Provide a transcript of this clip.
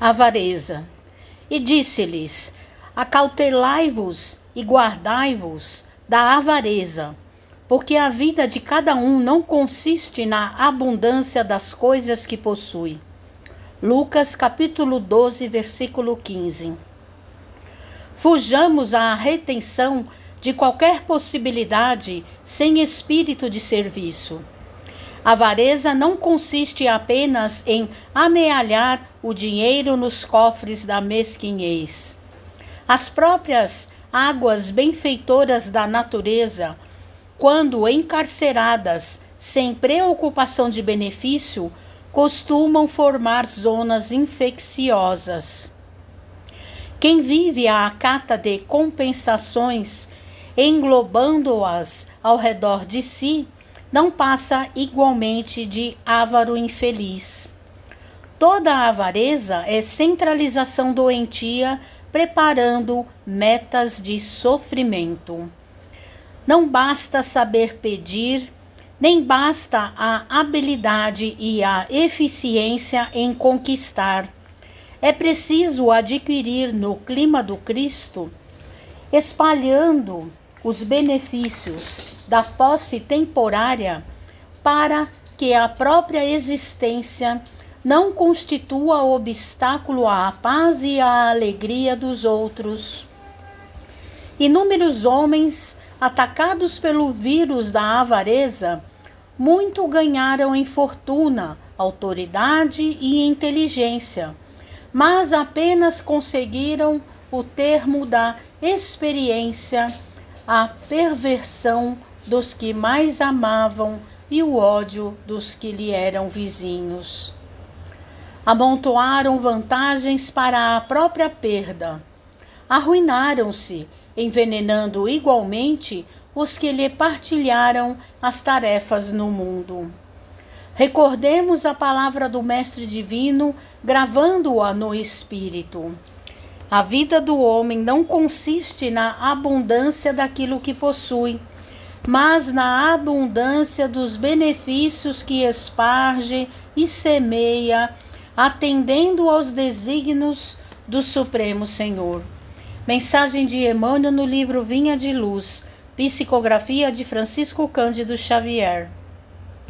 avareza. E disse-lhes: Acautelai-vos e guardai-vos da avareza, porque a vida de cada um não consiste na abundância das coisas que possui. Lucas capítulo 12, versículo 15. Fujamos à retenção de qualquer possibilidade sem espírito de serviço. A avareza não consiste apenas em amealhar o dinheiro nos cofres da mesquinhez. As próprias águas benfeitoras da natureza, quando encarceradas sem preocupação de benefício, costumam formar zonas infecciosas. Quem vive à cata de compensações, englobando-as ao redor de si, não passa igualmente de avaro infeliz. Toda avareza é centralização doentia, preparando metas de sofrimento. Não basta saber pedir, nem basta a habilidade e a eficiência em conquistar. É preciso adquirir no clima do Cristo, espalhando os benefícios da posse temporária para que a própria existência não constitua obstáculo à paz e à alegria dos outros. Inúmeros homens, atacados pelo vírus da avareza, muito ganharam em fortuna, autoridade e inteligência, mas apenas conseguiram o termo da experiência a perversão dos que mais amavam e o ódio dos que lhe eram vizinhos. Amontoaram vantagens para a própria perda. Arruinaram-se, envenenando igualmente os que lhe partilharam as tarefas no mundo. Recordemos a palavra do Mestre Divino, gravando-a no Espírito. A vida do homem não consiste na abundância daquilo que possui, mas na abundância dos benefícios que esparge e semeia, atendendo aos desígnios do Supremo Senhor. Mensagem de Emmanuel no livro Vinha de Luz, psicografia de Francisco Cândido Xavier.